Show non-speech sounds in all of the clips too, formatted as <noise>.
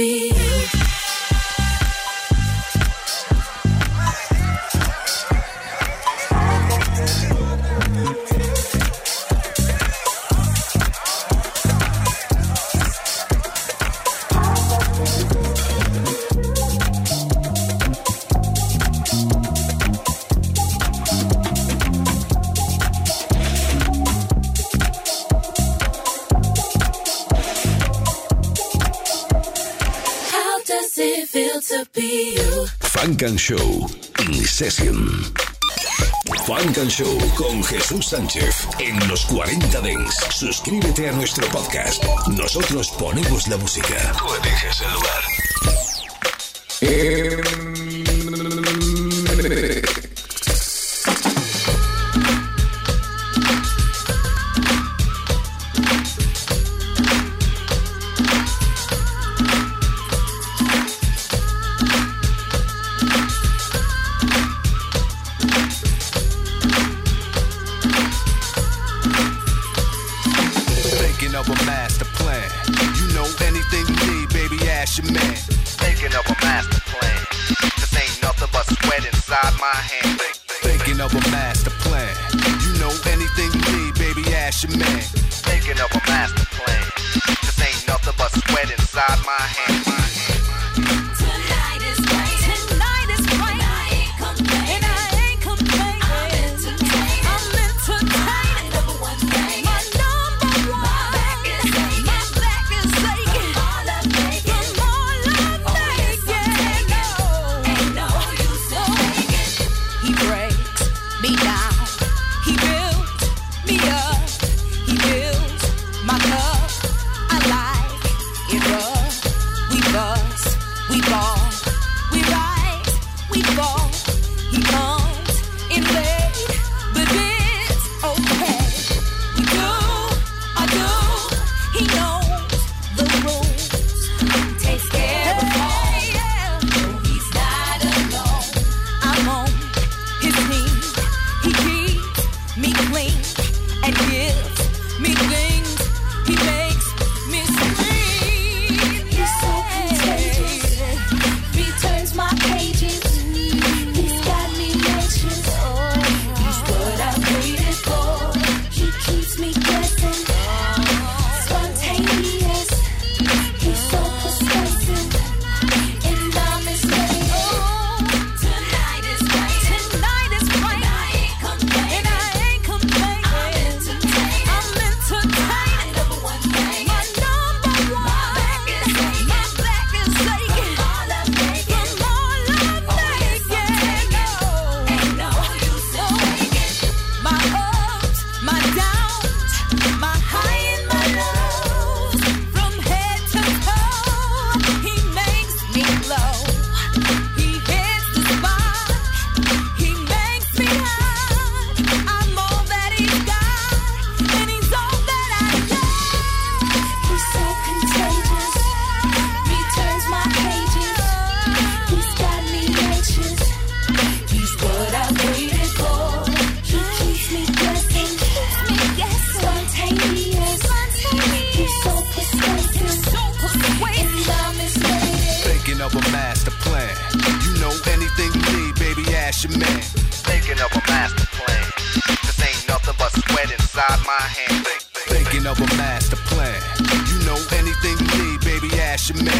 be Funk Show en Session. Funk and Show con Jesús Sánchez en los 40 Dents. Suscríbete a nuestro podcast. Nosotros ponemos la música. Tú eliges el lugar. Eh... a master plan. You know anything you need, baby, ask your man.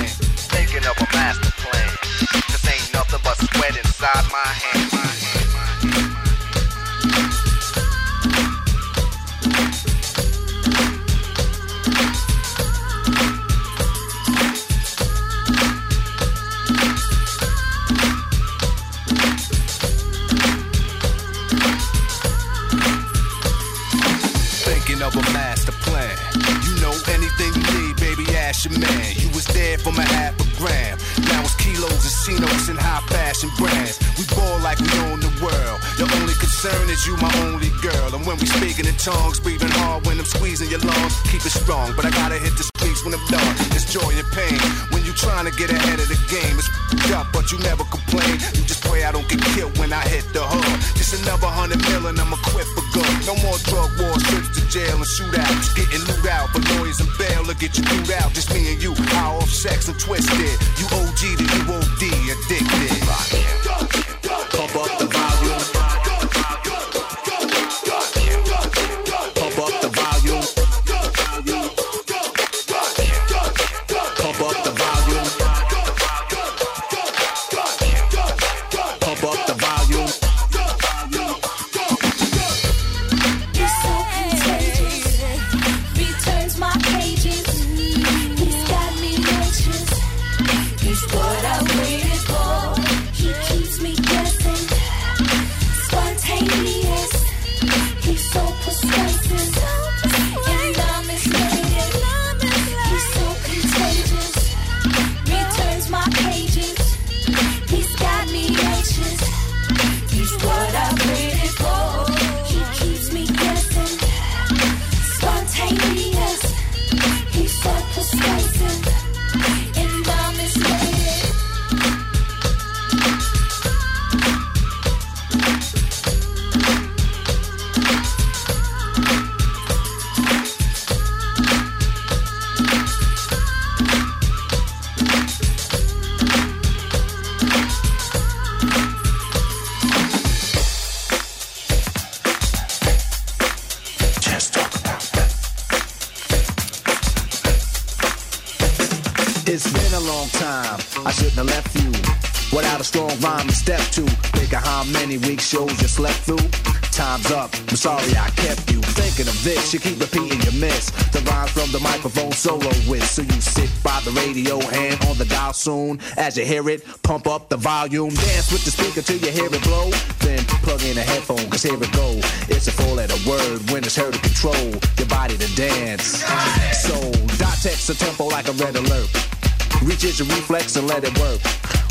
Shows you slept through. Time's up. I'm sorry I kept you thinking of this. You keep repeating your miss. The rhymes from the microphone solo with. So you sit by the radio, and on the dial soon. As you hear it, pump up the volume. Dance with the speaker till you hear it blow. Then plug in a headphone, cause here it go. It's a four letter word when it's heard to control your body to dance. So, dot text a tempo like a red alert. Reaches your reflex and let it work.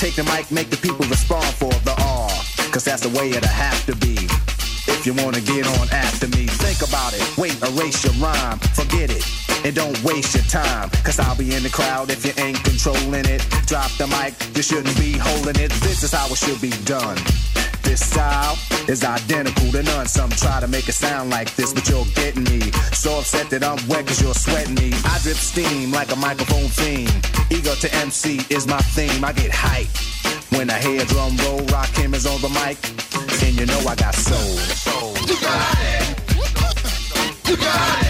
Take the mic, make the people respond for the R. Cause that's the way it'll have to be. If you wanna get on after me, think about it. Wait, erase your rhyme, forget it. And don't waste your time, cause I'll be in the crowd if you ain't controlling it. Drop the mic, you shouldn't be holding it. This is how it should be done. This style is identical to none. Some try to make it sound like this, but you're getting me. So upset that I'm wet cause you're sweating me. I drip steam like a microphone theme. Ego to MC is my theme. I get hype. When I hear drum roll, Rakim is on the mic. And you know I got soul. You got it. You got it.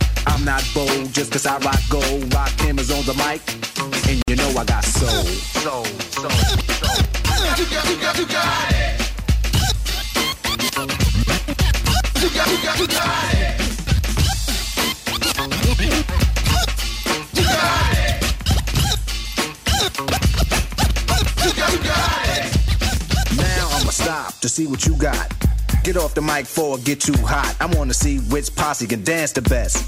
I'm not bold just cause I rock gold. Rock cameras on the mic, and you know I got soul. Soul, soul, soul. You got, you got it. You got, it. You got it. You got, you got it. Now I'ma stop to see what you got. Get off the mic for get too hot. I wanna see which posse can dance the best.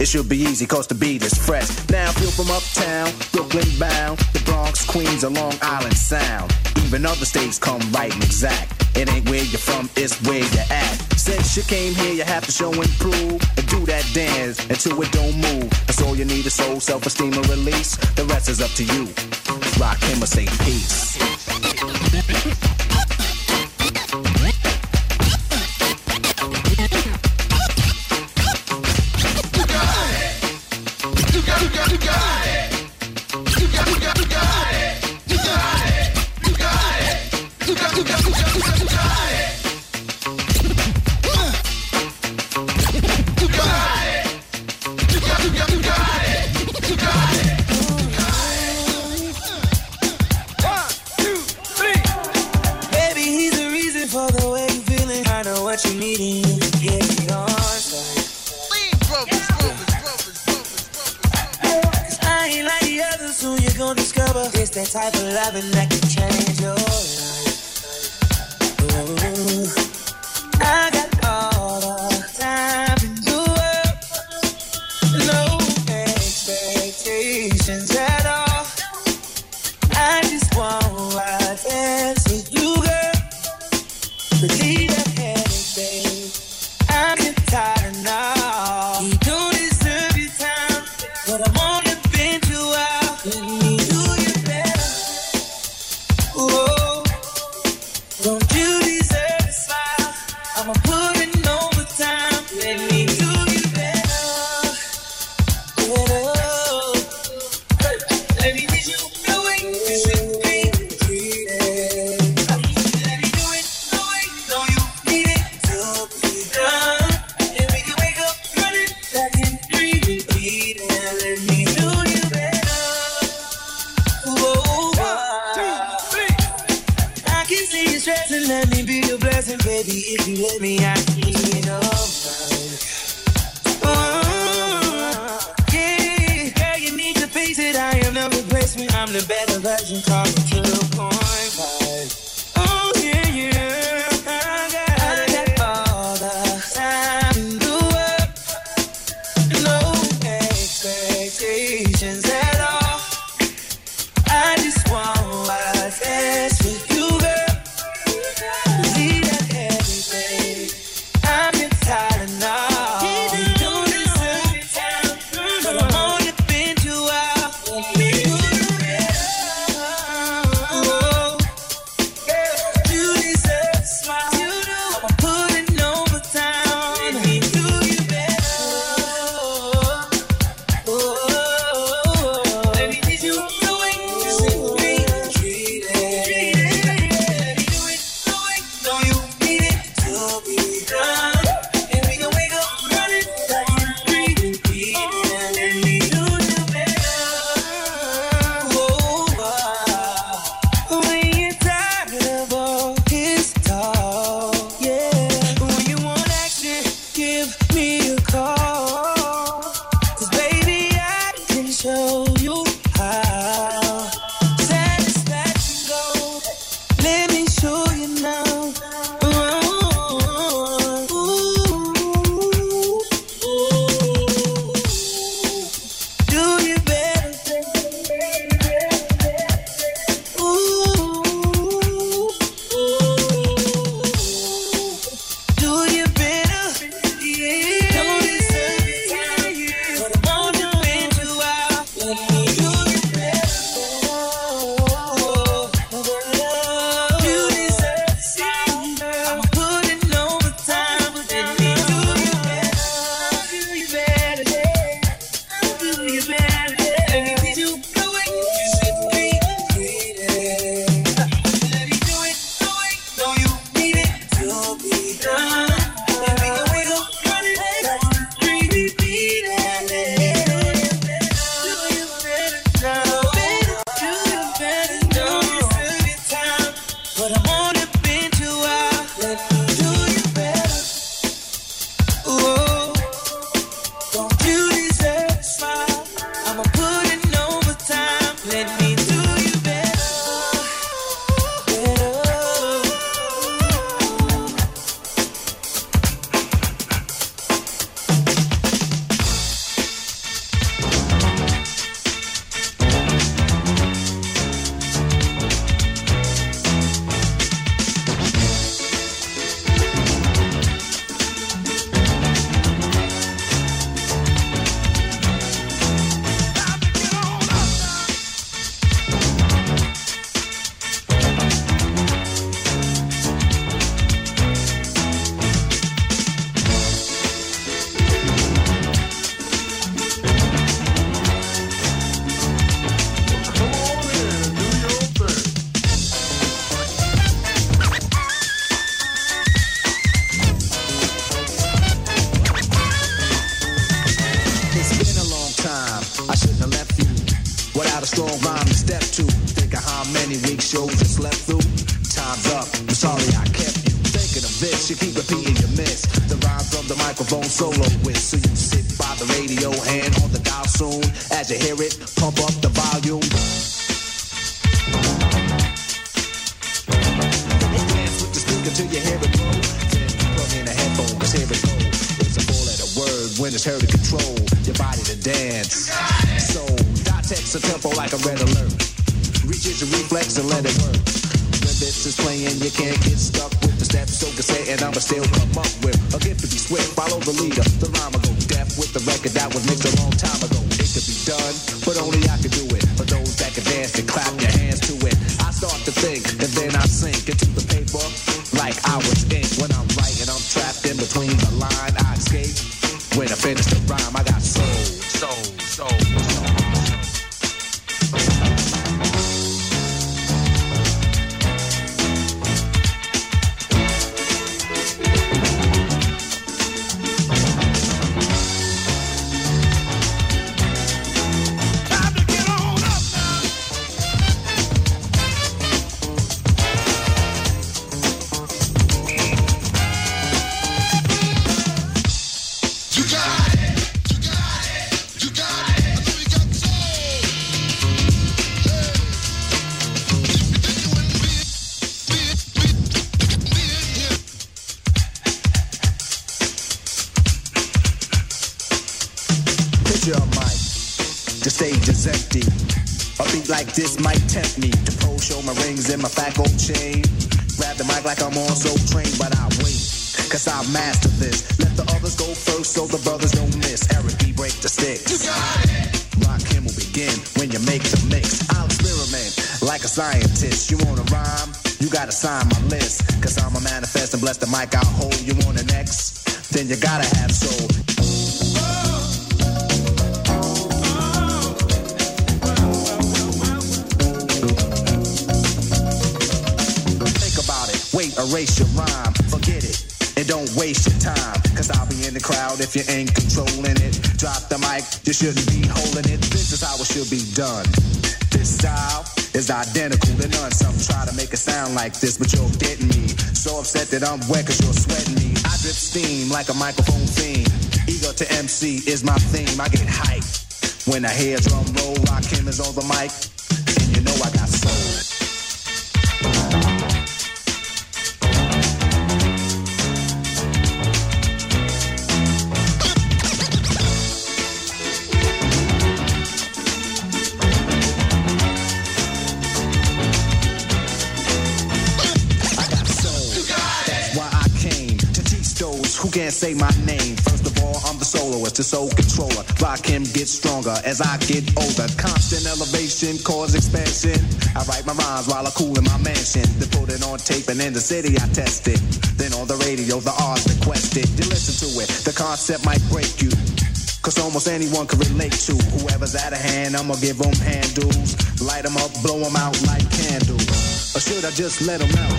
It should be easy, cause the beat is fresh. Now feel from uptown, Brooklyn bound, the Bronx, Queens, or Long Island Sound. Even other states come right and exact. It ain't where you're from, it's where you're at. Since you came here, you have to show and prove. And do that dance until it don't move. That's all you need is soul, self-esteem, and release. The rest is up to you. Rakim or say peace. type of loving that swift. Follow the leader, the rhyme will go deaf with the record that was mixed a sign my list. Cause I'm a manifest and bless the mic I'll hold. You want an X? Then you gotta have soul. Think about it. Wait, erase your rhyme. Forget it. And don't waste your time. Cause I'll be in the crowd if you ain't controlling it. Drop the mic, you shouldn't be holding it. This is how it should be done. Is identical to none. Some try to make it sound like this, but you're getting me. So upset that I'm wet cause you're sweating me. I drip steam like a microphone theme. Ego to MC is my theme. I get hyped. When I hear drum roll, Rakim is on the mic. And you know I got my name. First of all, I'm the soloist, the soul controller. Rakim, get stronger as I get older. Constant elevation, cause expansion. I write my rhymes while I cool in my mansion. Then put it on tape and in the city I test it. Then on the radio, the R's requested. You listen to it, the concept might break you. Cause almost anyone can relate to whoever's out of hand. I'ma give them handles, light them up, blow them out like candles. Or should I just let them out?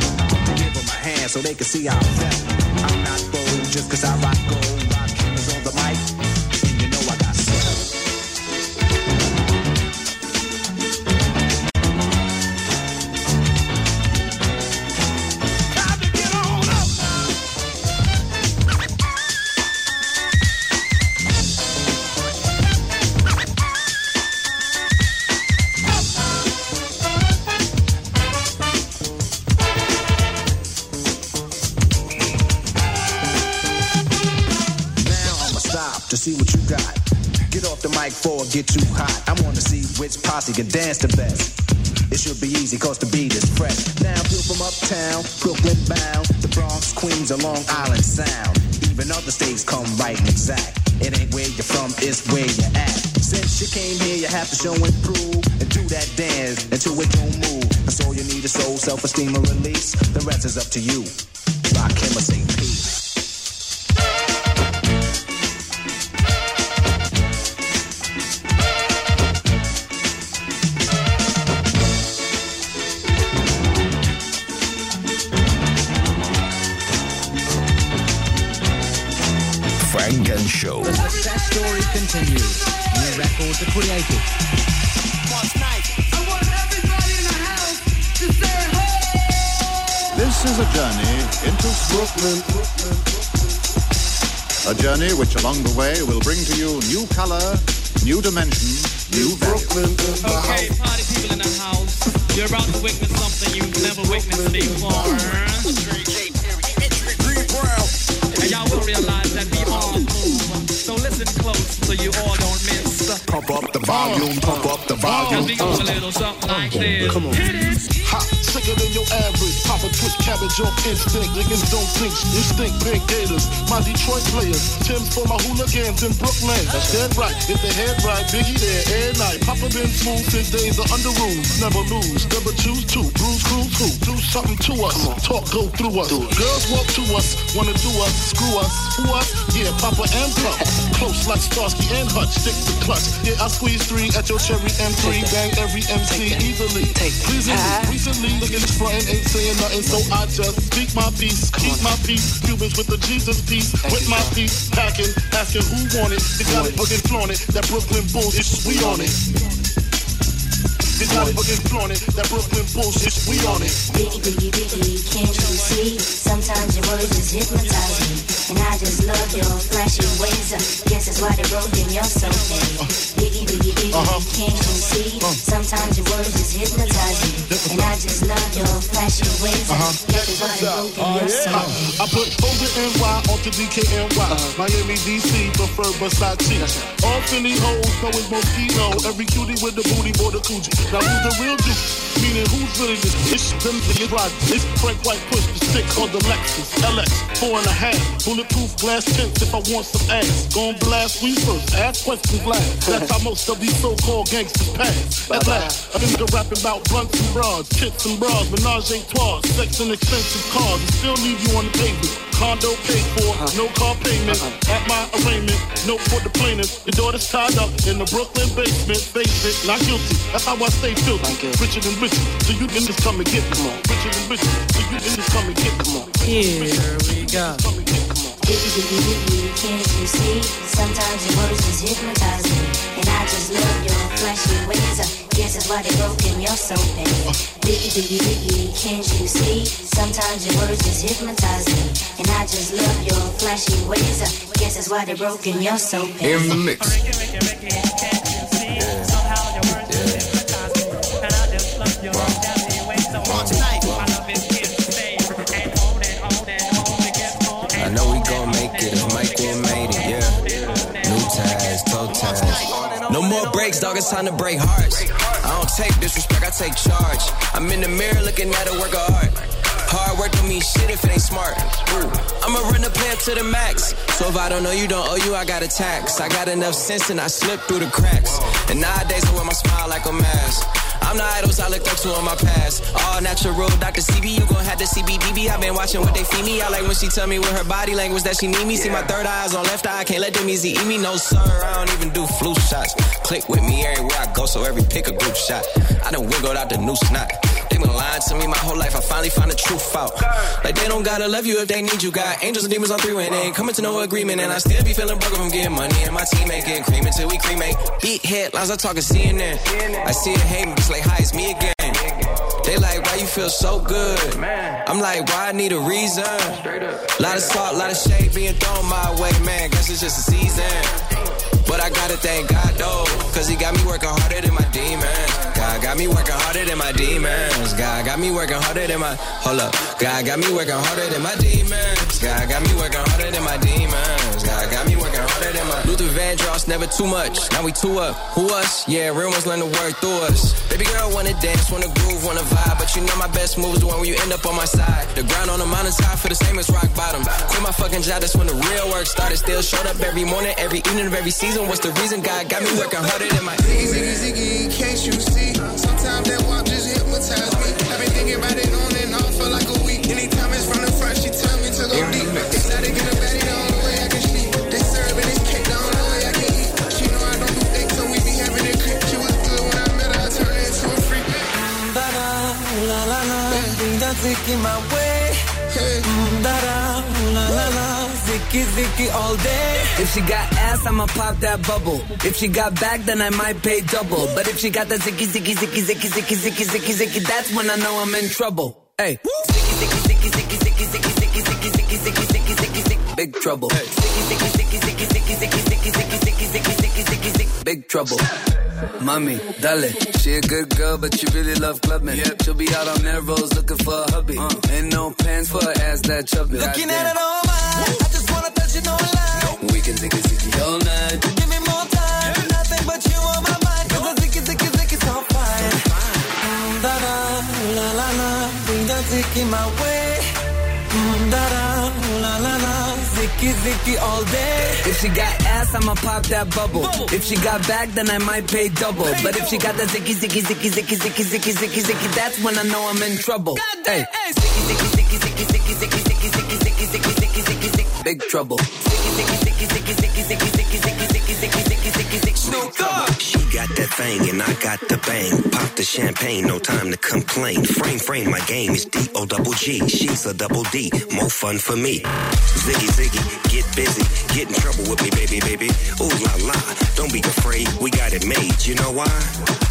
Give them a hand so they can see how I felt. I'm not bold just cause I rock gold. Get too hot. I wanna see which posse can dance the best. It should be easy cause the beat is fresh. Now feel from uptown, Brooklyn bound, the Bronx, Queens, or Long Island Sound. Even other states come right and exact. It ain't where you're from, it's where you're at. Since you came here, you have to show and prove and do that dance until it don't move. That's all you need is soul, self-esteem, and release. The rest is up to you. Rakim or created. This is a journey into Brooklyn. A journey which along the way will bring to you new color, new dimension, new Brooklyn. Okay, party people in the house. You're about to witness something you've never witnessed before. And y'all will realize that we all move. So listen close so you all don't miss. Pop up volume, pump up the Cause volume. we go a little something like this. Come on. Hit it. Hot, sicker than your average. Pop a cabbage off instinct. Niggas don't think you stink big gators. My Detroit players. Tim's for my hooligans in Brooklyn. That's dead right. If they head right, Biggie there every night. Papa been smooth since days of Underoos. Never lose, never choose to. Bruise, cruise, who? Do something to us. Talk, go through us. Girls walk to us, wanna do us, screw us, who us? Yeah, Papa and Pop. Close like Starsky and Hutch. Stick to clutch. Yeah, I squeeze three at your cherry M3. Bang every MC easily. Pleasingly, recently, niggas frontin' ain't saying nothing, so I just speak my piece, keep my peace. Cubans with the Jesus piece, with my piece, packing, asking who want it. They got it, fucking flaunt it. That Brooklyn bullshit, we on it. It, fucking flaunt it. That Brooklyn bullshit, we on it. Biggie, biggie, biggie, can't you see? Sometimes your words just hypnotize me. And I just love your flashy ways. I guess that's why they broke in your soul. Biggie, biggie, biggie, uh-huh. can't you see? Uh-huh. Sometimes your words just hypnotize me. And I just love your flashy ways. I uh-huh. guess that's why they broke in your oh, soul. I put Hogan NY onto DKNY. Miami, DC, prefer Versace. All Philly hoes know it's Moschino. Every cutie with the booty, boy, the coochie. Now who's the real dude? Meaning who's really this bitch? Them niggas ride. It's Frank White push the stick on the Lexus LX. Four and a half. Bulletproof glass tints if I want some ass. Gon' blast we first. Ask questions last. That's how most of these so-called gangsters pass. At last, a nigga rapping about blunts and bras, tits and bras, menage a trois, sex and expensive cars, and still leave you on the pavement. Condo paid for, uh-huh. no car payment. Uh-huh. At my arraignment, no for the plaintiff. Your daughter's tied up in the Brooklyn basement. Face it, not guilty. That's how I stay filthy. Richer than richer. So you can just come and get come on. Richer than richer. So you can just come and get come on. Here we go. Biggie, biggie, biggie, can't you see? Sometimes your words just hypnotize me. And I just love your flashy ways. I guess that's why they broke in your soul, baby. Biggie, biggie, biggie, can't you see? Sometimes your words just hypnotize me. And I just love your flashy ways. I guess that's why they broke in your soul, baby. In the mix. I No more breaks, dog, it's time to break hearts. I don't take disrespect, I take charge. I'm in the mirror looking at a work of art. Hard work don't mean shit if it ain't smart. I'ma run the play up to the max. So if I don't know you, don't owe you, I got a tax. I got enough sense and I slip through the cracks. And nowadays I wear my smile like a mask. I'm the idols I looked up to in my past. All natural, Dr. CB, you gon' have the CBDB. I've been watching what they feed me. I like when she tell me with her body language that she need me. See my third eye's on left eye, I can't let them easy eat me. No sir, I don't even do flu shots. Click with me everywhere I go, so every pick a group shot. I done wiggled out the new snot. They been lying to me my whole life. I finally found the truth out. Like they don't gotta love you if they need you. Got angels and demons on three when they ain't coming to no agreement. And I still be feeling broke from getting money. And my teammate getting cream until we cremate. Beat headlines, I talking CNN. I see it hating, just like, hi, it's me again. They like, why you feel so good? I'm like, why I need a reason? Lot of salt, lot of shade being thrown my way, man. Guess it's just a season. But I gotta thank God though, cause he got me working harder than my demons. God got me working harder than my demons. God got me working harder than my, hold up. God got me working harder than my demons. God got me working harder than my demons. God got me working harder than my Luther Vandross, never too much. Now we two up. Who us? Yeah, real ones learn to work through us. Baby girl wanna dance, wanna groove, wanna vibe. But you know my best move is the one where you end up on my side. The ground on the mountain for the same as rock bottom. Quit my fucking job, that's when the real work started. Still showed up every morning, every evening of every season. What's the reason God got me working harder than my Ziggy, ziggy, ziggy, can't you see? Sometimes that walk just hypnotize me. I've been thinking about it on and off for like a week. Anytime it's from the front, she tell me to go deep. Excited, get a baddie, the only way I can sleep. They serving this cake, the only way I can eat. She know I don't do things, so we be having it creep. She was good when I met her, I turned her into a freak. Da da, la la la, think that's in my way. Mm, Da da, zicky zicky all day. If she got ass, I'ma pop that bubble. If she got back, then I might pay double. But if she got that zicky zicky zicky zicky zicky zicky zicky zicky, that's when I know I'm in trouble. Hey, zicky zicky zicky big trouble. Sticky, sticky, sticky, sticky, sticky, sticky, sticky, sticky, sticky, sticky, sticky, sticky, sticky, big trouble. Mommy, dale. She a good girl, but she really love clubbing. Yep. She'll be out on Melrose looking for a hubby. Uh. Ain't no pants for her ass that chubby. Looking at it all mine. I just wanna touch it, no lie. We can ziggy ziggy all night. Give me more time. Nothing but you on my If she got ass, I'ma pop that bubble. If she got back, then I might pay double. But if she got that zicky, zicky, zicky, zicky, zicky, zicky, zicky, zicky, that's when I know I'm in trouble. Hey, zicky, zicky, zicky, zicky, zicky, zicky, zicky, zicky, zicky, big trouble. Sticky, sticky, sticky, sticky, sticky, sticky, sticky, sticky. Snoop Dogg. She got that thing and I got the bang. Pop the champagne, no time to complain. Frame, frame, my game is D O double G. She's a double D, more fun for me. Ziggy, ziggy, get busy, get in trouble with me, baby, baby. Ooh la la, don't be afraid, we got it made. You know why?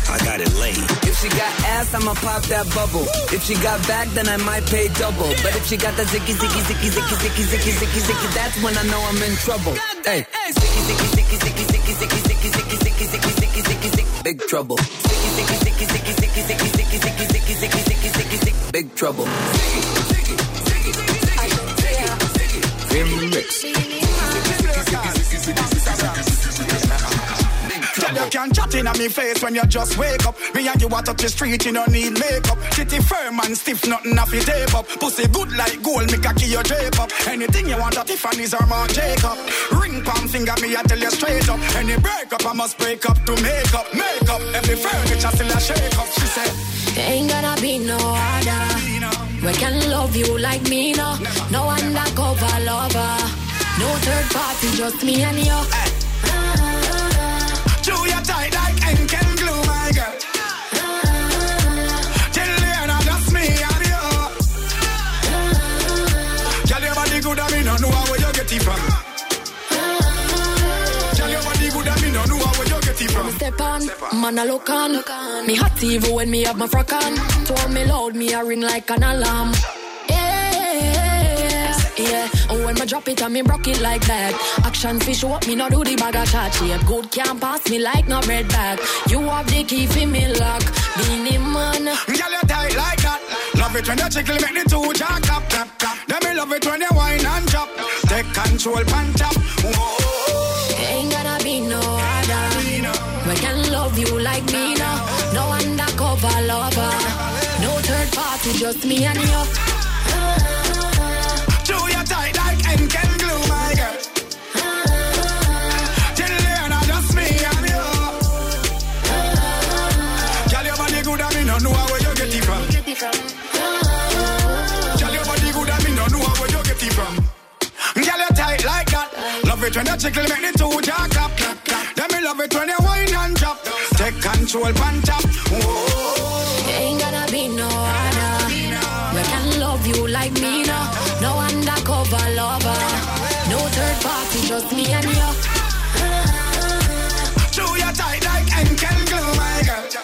I got it laid. If she got ass, I'ma pop that bubble. If she got back, then I might pay double. But if she got that zicky, zicky, zicky, zicky, zicky, zicky, zicky, zicky, that's when I know I'm in trouble. Hey, zicky, zicky, zicky, zicky, zicky, zicky, zicky, zicky, zicky, zicky, zicky, zicky, zicky, big trouble. Zicky, zicky, zicky, zicky, zicky, zicky, zicky, zicky, zicky, zicky, zicky, zicky, zicky, big trouble. Tell you can chat in on me face when you just wake up. Me and you out up the street, you don't need makeup. Titty firm and stiff, nothing off your tape up. Pussy good like gold, me cocky your drape up. Anything you want at Tiffany's or Marc Jacob. Ring palm finger, me I tell you straight up. Any breakup, I must break up to make up. Make up, every furniture still a shake up. She said, There ain't gonna be no other. We can love you like me, no. No undercover lover. No third party, just me and you. Chew your tight like and glue, my girl. Tell Leona that's me and you. Body good, mean, no know where you get it from. Tell your body good, mean, no know where you get it from. Step on, man, I look on. Me hot even when me have my frock on. Told me loud, me a ring like an alarm. Yeah, yeah. And when me drop it and me broke it like that. Action fish up, me not do the bag of chat shape. Good can't pass me like no red bag. You have the key for me lock. Beenie Man. Girl, you tight like that. Love it when you tickle, make the two jack clap, clap, clap. Then me love it when you whine and chop. Take control, pan. Whoa. Ain't gonna be no other. We can love you like me now. No undercover lover. No third party, just me and you. It when you tickle, make the two jack clap, clap, clap. Then me love it when you whine and chop. Take control, pan top. Whoa. Ain't gonna be no other. We can love you like me now. No undercover lover. No third party, just me and you. Chew your tight like and glue, my girl.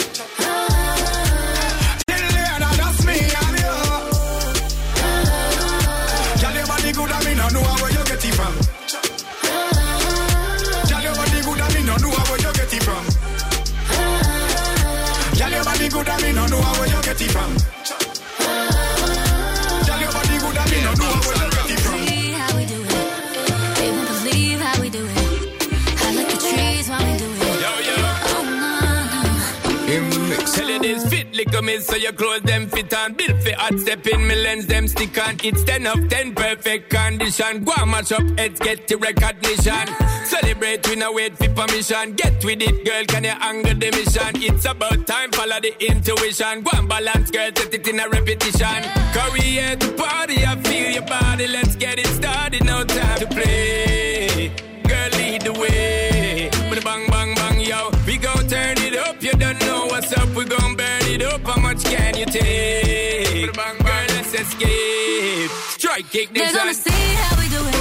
Fit so your clothes them fit on. Built for hot step in me lens them stick on. It's 10 of 10 perfect condition. Go and match up heads get the recognition. Celebrate we no wait for permission. Get with it girl can you angle the mission? It's about time follow the intuition. Go and balance girl set it in a repetition. Career to party I feel your body. Let's get it started no time to play. Girl lead the way. Bang bang bang yo. We gon' turn it up you don't know what's up We gon' burn it up. How much can you take? Bang let's escape. Strike kick They're gonna see how we do it.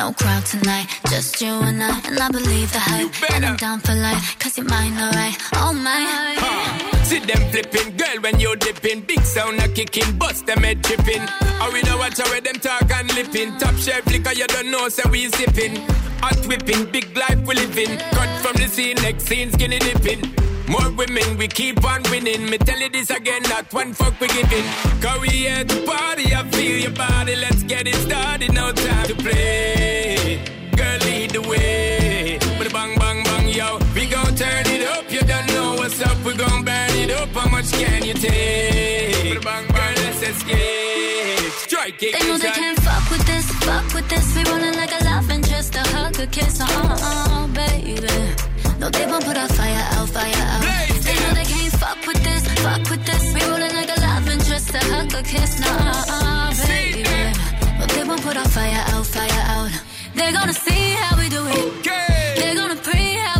And I And I believe the hype. And I'm down for life, cause you're mine, alright. Oh my. See them flipping, girl, when you're dipping. Big sound a kicking, bust them head tripping. I we don't watch how them talk and lipping. Top shelf liquor, you don't know, so we sipping. Hot whipping, big life we living. Cut from the scene, next scene, skinny dipping. More women, we keep on winning. Me tell you this again, not one fuck we giving. Cause we here to party, I feel your body. Let's Strike it, They know they can't fuck with this, fuck with this. We rolling like a love interest, a hug, a kiss, uh uh, baby. No, they won't put our fire out, fire out. They know they can't fuck with this, fuck with this. We rolling like a love interest, a hug, a kiss, nah, baby. No, they won't put our fire out, fire out. They're gonna see how we do it. They're gonna pray how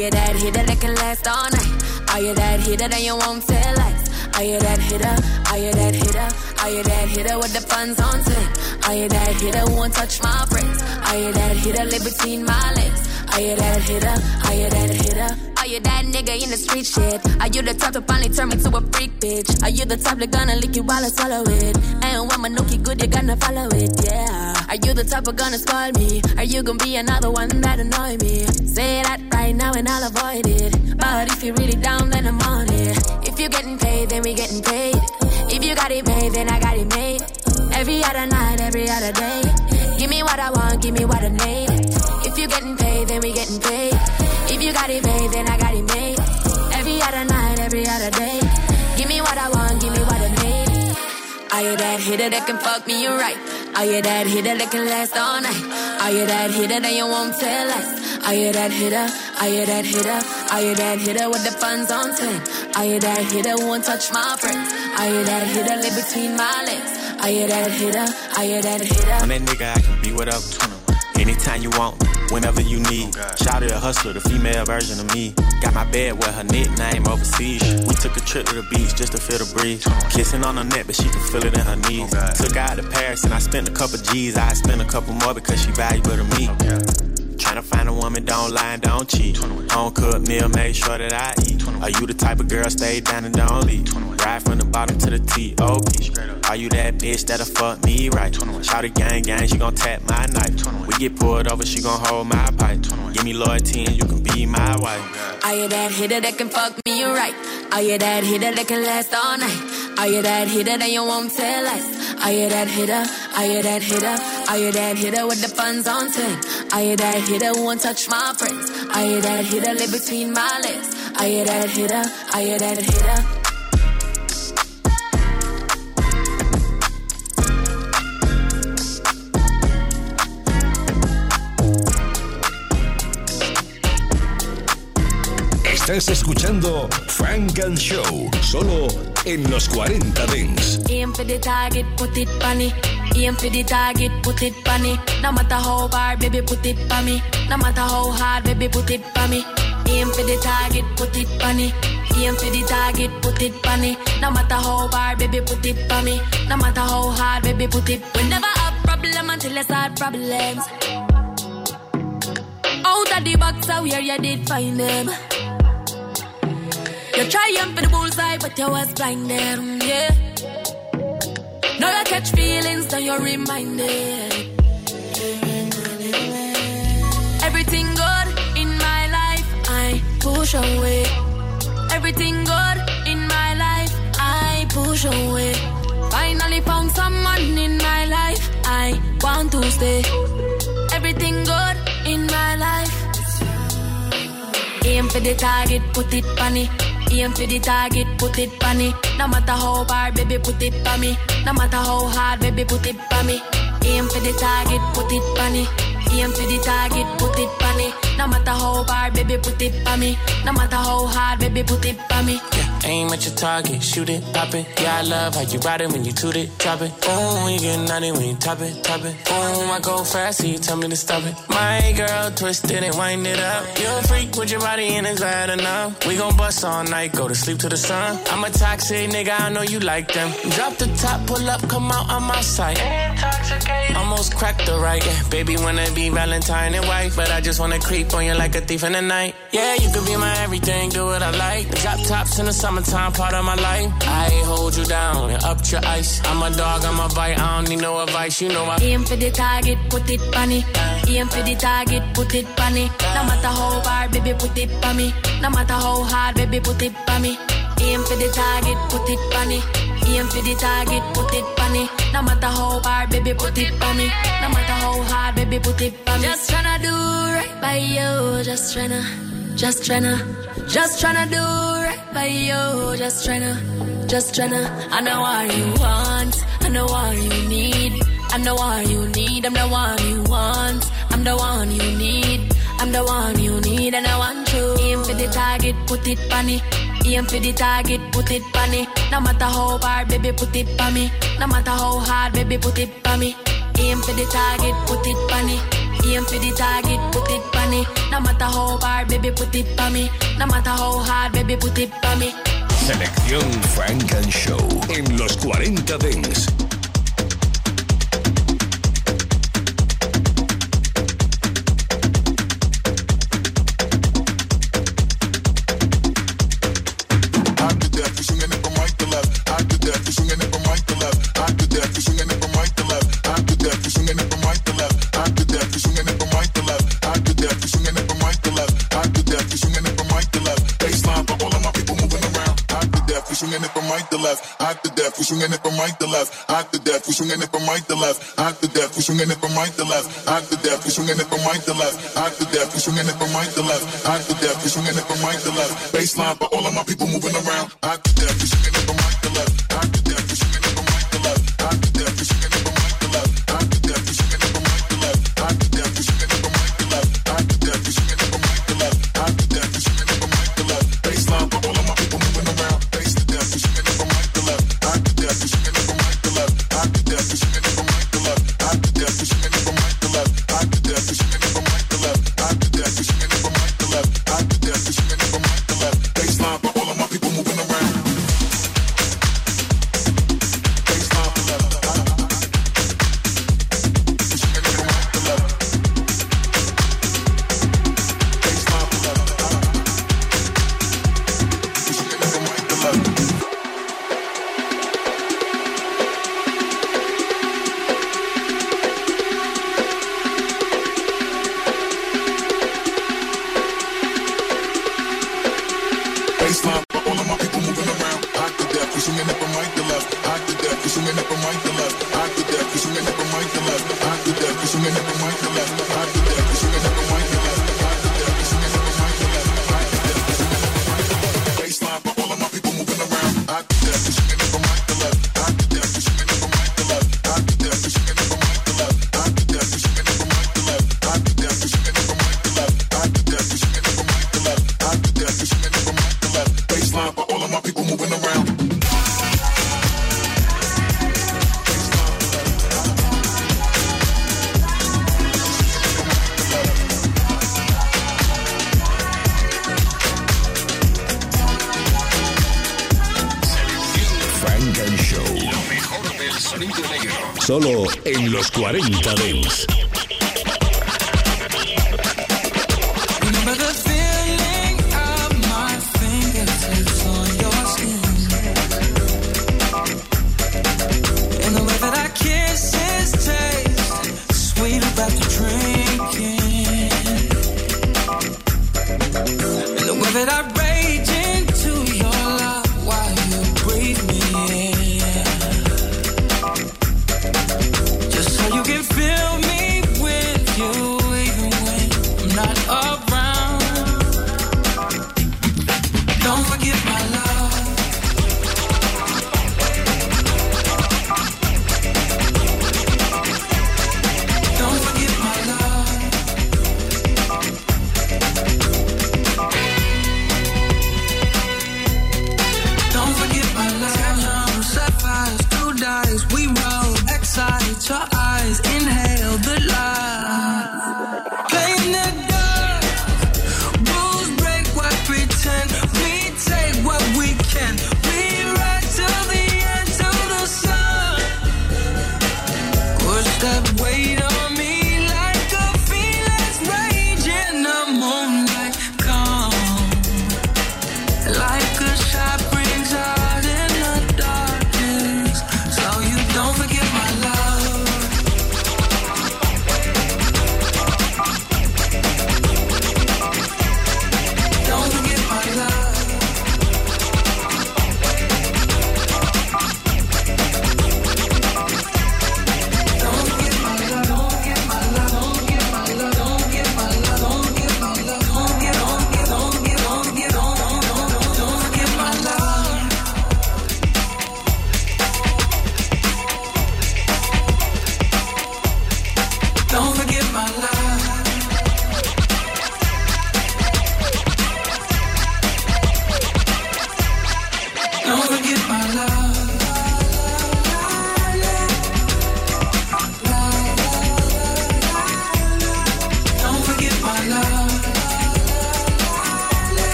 you that hitter that can last all night? Are you that hitter that you won't tell lies? Are you that hitter? Are you that hitter? Are you that hitter with the funds on ten? Are you that hitter who won't touch my friends? Are you that hitter live between my legs? Are you that hitter? Are you that hitter? Are you that nigga in the street shit? Are you the type to finally turn me to a freak bitch? Are you the type that gonna lick you while I swallow it? And when my nookie good, you gonna follow it, yeah. Are you the type of gonna spoil me? Are you gonna be another one that annoy me? Say that right now and I'll avoid it. But if you're really down, then I'm on it. If you're getting paid, then we getting paid. If you got it made, then I got it made. Every other night, every other day. Give me what I want, give me what I need. If you're getting paid, then we getting paid. If you got it made, then I got it made. Every other night, every other day. Give me what I want, give me what I need. Are you that hitter that can fuck me You're right? Are you that hitter that can last all night? Are you that hitter that you won't tell lies? Are you that hitter? Are you that hitter? Are you that hitter with the funds on ten? Are you that hitter who won't touch my friends? Are you that hitter live between my legs? Are you that hitter? Are you that hitter? I'm that nigga, I can be whatever. Anytime you want, whenever you need. Shout a hustler, the female version of me. Got my bed with her nickname overseas. We took a trip to the beach just to feel the breeze. Kissing on her neck, but she can feel it in her knees. Took her out to Paris and I spent a couple G's. I spent a couple more because she valuable to me. Tryna find a woman, don't lie and don't cheat. Home cooked meal, make sure that I eat. Are you the type of girl stay down and don't leave? Ride from the bottom to the T.O.P. Are you that bitch that'll fuck me right? Shout it gang gang, she gon' tap my knife. We get pulled over, she gon' hold my pipe. Give me loyalty and you can be my wife. Are you that hitter that can fuck me right? Are you that hitter that can last all night? Are you that hitter that you won't tell us? Are you that hitter? Are you that hitter? Are you that hitter with the funds on ten? Are you that hitter who won't touch my friends? Are you that hitter live between my legs? Are you that hitter? Are you that hitter? Estás escuchando Frank and Show, solo en los 40 Dents. Aim for the target, put it on it. Aim for the target, put it on. No matter how hard, baby, put it on me. No matter how hard, baby, put it on me. Aim for the target, put it on it. Aim for the target, put it on. No matter how hard, baby, put it on me. No matter how hard, baby, put it. We never have problem until I start problems. Out of the box, I where you did find them. You trying for the bullseye, but you was blinded, yeah. Now you catch feelings, now you're reminded. Everything good in my life, I push away. Everything good in my life, I push away. Finally found someone in my life, I want to stay. Everything good in my life, Aim for the target, put it it. Aim for the target, put it on it. No matter how hard, baby, put it on me. No matter how hard, baby, put it on me. Aim for the target, put it on it. Aim for the target, put it on it. No matter how hard, baby, put it on me. No matter how hard, baby, put it on me. Aim at your target, shoot it, pop it. Yeah, I love how you ride it when you toot it, drop it. Oh, when you get naughty when you top it, top it. Oh, I go fast, so you tell me to stop it. My girl, twist it and wind it up. You're a freak with your body and it's bad enough. We gon' bust all night, go to sleep to the sun. I'm a toxic nigga, I know you like them. Drop the top, pull up, come out, I'm outside. Intoxicated. Almost cracked the right, yeah. Baby, wanna be Valentine and wife, but I just wanna creep on you like a thief in the night. Yeah, you could be my everything, do what I like. Drop tops in the summertime, part of my life. I hold you down and up your ice. I'm a dog, I'm a bite, I don't need no advice, you know I. Aim for the target, put it it. Aim for the target, put it it. No matter how hard, baby, put it on me. No matter how hard, baby, put it on me. Aim for the target, put it it. Aim for the target, put it on it. No matter how hard, baby, put it on me. No matter how hard, baby, put it on me. Just tryna do right by you. Just tryna, just tryna, just tryna do right by you. Just tryna, just tryna. I know what you want. I know what you need. I know what you need. I'm the one you want. I'm the one you need. I'm the one you need, and I want you. Aim for the target, put it on it. Aim for the target, put it on it. No matter how hard, baby, put it on me. No matter how hard, baby, put it on me. Aim for the target, put it on it. Aim for the target, put it on it. No matter how hard, baby, put it on me. No matter how hard, baby, put it on me. Selección Frank and Show en los 40 Dents. To left. I did that for swinging it from right to left. I did that for swinging it from right to left. I did that for swinging it from right to left. I did that for swinging it from right to left. I did that for swinging it from right to left. I did that for swinging it from right to left. Baseline for all of my people moving around. I did that for swinging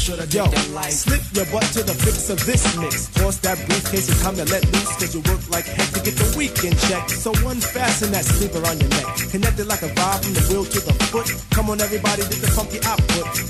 should Yo, slip your butt to the fix of this mix. Toss that briefcase, and time to let loose. Cause you work like heck to get the weekend check. So unfasten that sleeper on your neck. Connected like a vibe from the wheel to the foot. Come on, everybody, get the funky output.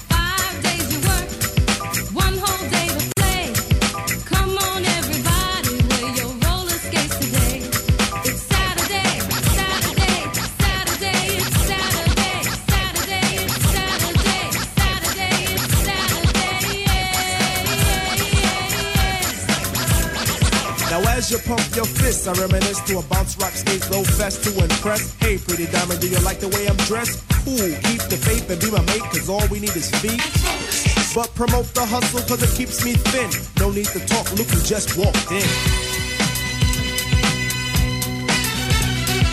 Your fists, I reminisce to a bounce rock skate low fest to impress. Hey, pretty diamond, do you like the way I'm dressed? Cool, keep the faith and be my mate, cause all we need is feet. But promote the hustle cause it keeps me thin. No need to talk, look who just walked in.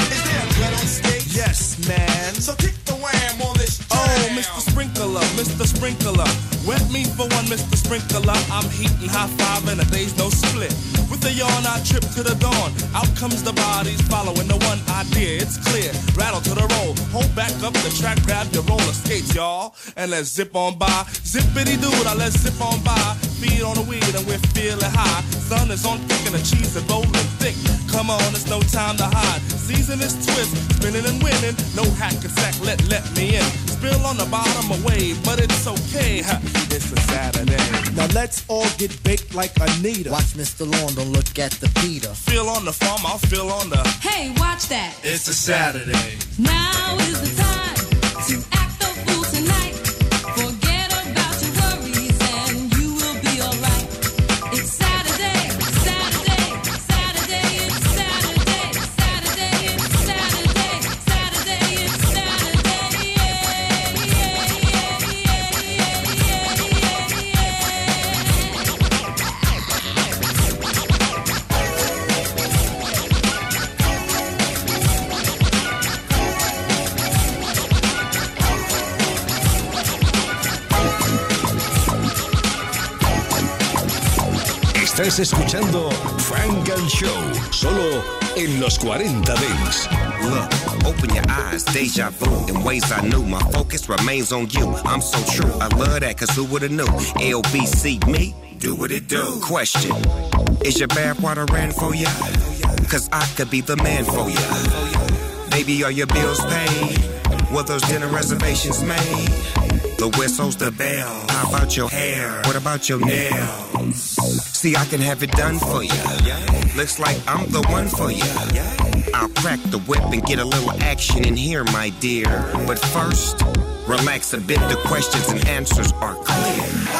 Is there a on stage? Yes, man. So kick the wham on this. Oh, Mr. Sprinkler, Mr. Sprinkler. Wet me for one, Mr. Sprinkler. I'm heating high five and a day's no split. With a yawn, I trip to the dawn. Out comes the bodies following the one idea. It's clear. Rattle to the roll. Hold back up the track, grab your roller skates, y'all. And let's zip on by. Zippity doo, now let's zip on by. Feet on the weed and we're feeling high. Sun is on thick and the cheese is rolling thick. Come on, it's no time to hide. Season is twist, spinning and winning. No hack and sack, let let me in. Spill on the bottom away, but it's okay. ha, It's a Saturday. Now let's all get baked like Anita. Watch Mr. Lawn, don't look at the Peter. Feel on the farm, I'll feel on the. Hey, watch that. It's a Saturday. Now is the time to Estás escuchando Funk and Show, solo en los 40 Dance. Look, open your eyes, deja vu. In ways I knew, my focus remains on you. I'm so true. I love that, cause who would've knew? LBC me, do what it do. Question, is your bathwater ran for ya? Cause I could be the man for ya. Baby, are your bills paid? Were those dinner reservations made? The whistle's the bell. How about your hair? What about your nails? See, I can have it done for you. Looks like I'm the one for you. I'll crack the whip and get a little action in here, my dear. But first, relax a bit. The questions and answers are clear.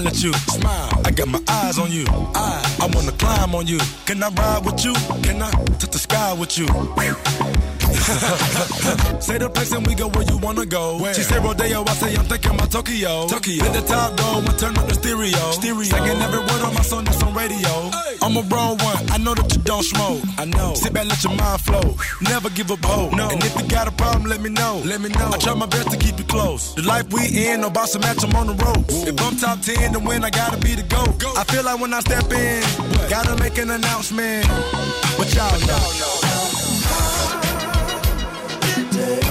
Smile at you, smile. I got my eyes on you. I, I wanna climb on you. Can I ride with you? Can I touch the sky with you? <laughs> say the place and we go where you wanna go. Where? She say Rodeo, I say I'm thinking about Tokyo. Tokyo. Let the top go and turn up the stereo. Stereo. Singing every word on my song that's on radio. I'm a grown one, I know that you don't smoke. I know. Sit back, let your mind flow. Never give up hope. No. And if you got a problem, let me know. Let me know. I try my best to keep you close. The life we in, no boss to match, I'm on the ropes. If I'm top 10 to win, I gotta be the GOAT. I feel like when I step in, gotta make an announcement. But y'all know. Let's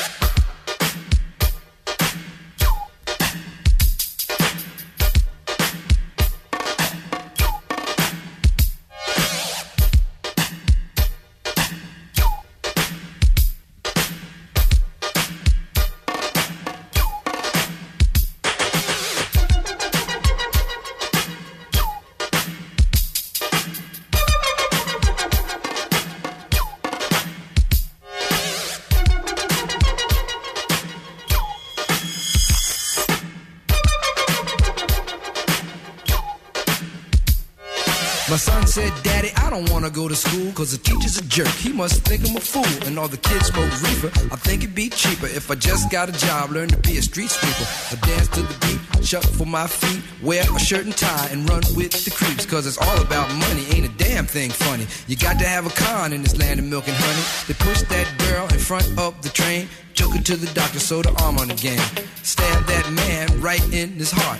Wanna go to school cause the teacher's a jerk. He must think I'm a fool. And all the kids smoke reefer. I think it'd be cheaper if I just got a job, learn to be a street sweeper. I dance to the beat, shuffle my feet, wear a shirt and tie, and run with the creeps. Cause it's all about money, ain't a damn thing funny. You got to have a con in this land of milk and honey. They pushed that girl in front of the train, took her to the doctor, sewed her arm on the game. Stabbed that man right in his heart.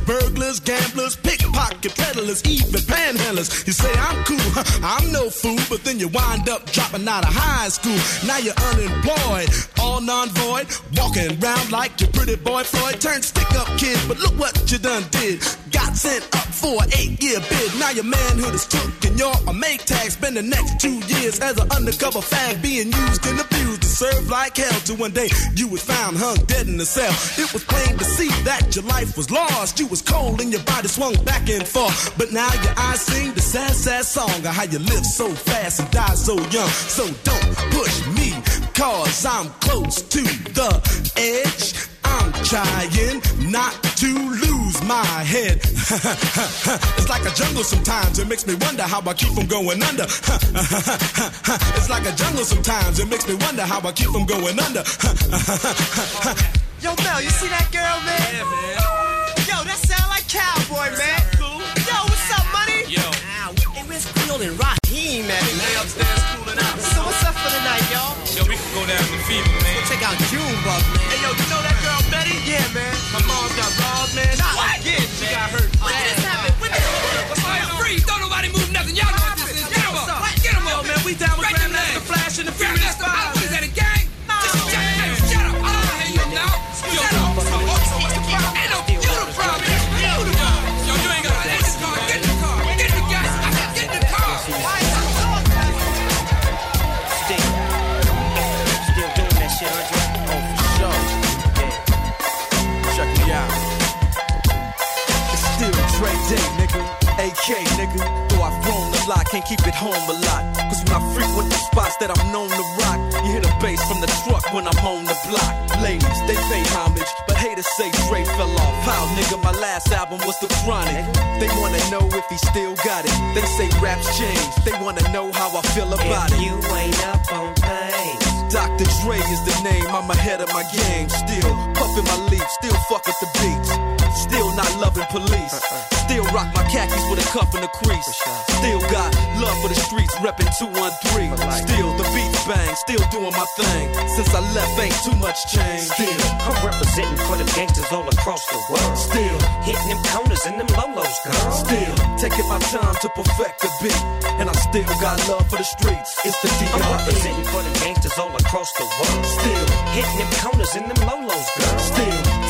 burglars, gamblers, pickpocket peddlers, even panhandlers. You say I'm cool, I'm no fool, but then you wind up dropping out of high school. Now you're unemployed, all non-void, walking around like your pretty boy Floyd. Turned stick-up kid, but look what you done did. Got sent up for an eight-year bid. Now your manhood is took and you're a make tag. Spend the next two years as an undercover fag, being used and abused to serve like hell. Till one day you was found hung dead in a cell. It was plain to see that your life was lost. You was cold and your body swung back and forth. But now your eyes sing the sad, sad song of how you live so fast and die so young. So don't push me, cause I'm close to the edge. I'm trying not to lose my head. <laughs> it's like a jungle sometimes. It makes me wonder how I keep from going under. <laughs> it's like a jungle sometimes. It makes me wonder how I keep from going under. <laughs> Yo, Mel, you see that girl, man? Yeah, man. Cowboy, man. Cool. Yo, what's up, money? Yo. Ow, hey, where's Quill and Raheem, man? Lay upstairs cooling out. So what's up for the night, y'all? Yo, we can go down to the fever, man. Go Check out Junebug, man. I've grown a lot, can't keep it home a lot. Cause when I frequent the spots that I'm known to rock, you hear the bass from the truck when I'm on the block. Ladies, they pay homage, but haters say Dre fell off. How, nigga, my last album was The Chronic. They wanna know if he still got it. They say raps change. They wanna know how I feel about it. You ain't up on things. Dr. Dre is the name, I'm ahead of my game. Still puffin' my leaf, still fuck with the beats. Still not loving police. Still rock my khakis with a cuff and a crease. Still got love for the streets, reppin' 213. Still the beats bang, still doing my thing. Since I left, ain't too much change. Still, I'm representing for them gangsters all across the world. Still, Hitting them corners and them lolos, girl. still taking my time to perfect the beat. And I still got love for the streets. It's the I'm representing for them gangsters all across the world. Still, Hitting them corners in them lolos, girl. Still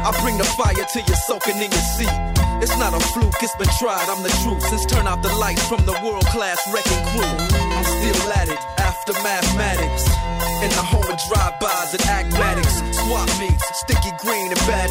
I bring the fire till you're soaking in your seat. It's not a fluke, it's been tried, I'm the truth. Since turn out the lights from the world class wrecking crew. I'm still at it, after mathematics. In the home of drive-bys and acmatics, swap meets, sticky green and bad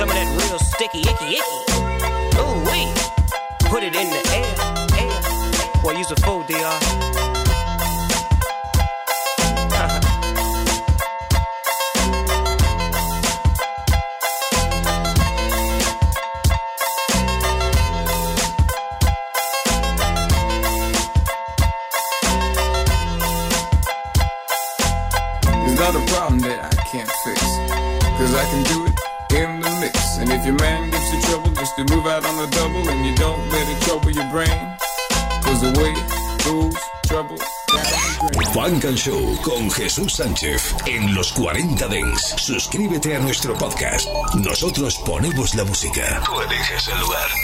Some of that real sticky, icky, icky. Ooh wee. Put it in the air, air. Boy, use a fool, DR. It's not a problem that I can't fix. Cause I can do it. And if your man gives you trouble, just to move out on the double and you don't let it trouble your brain. Cause the way goes trouble. Funk and Show con Jesús Sánchez en los 40 Dents. Suscríbete a nuestro podcast. Nosotros ponemos la música. Tú eliges el lugar.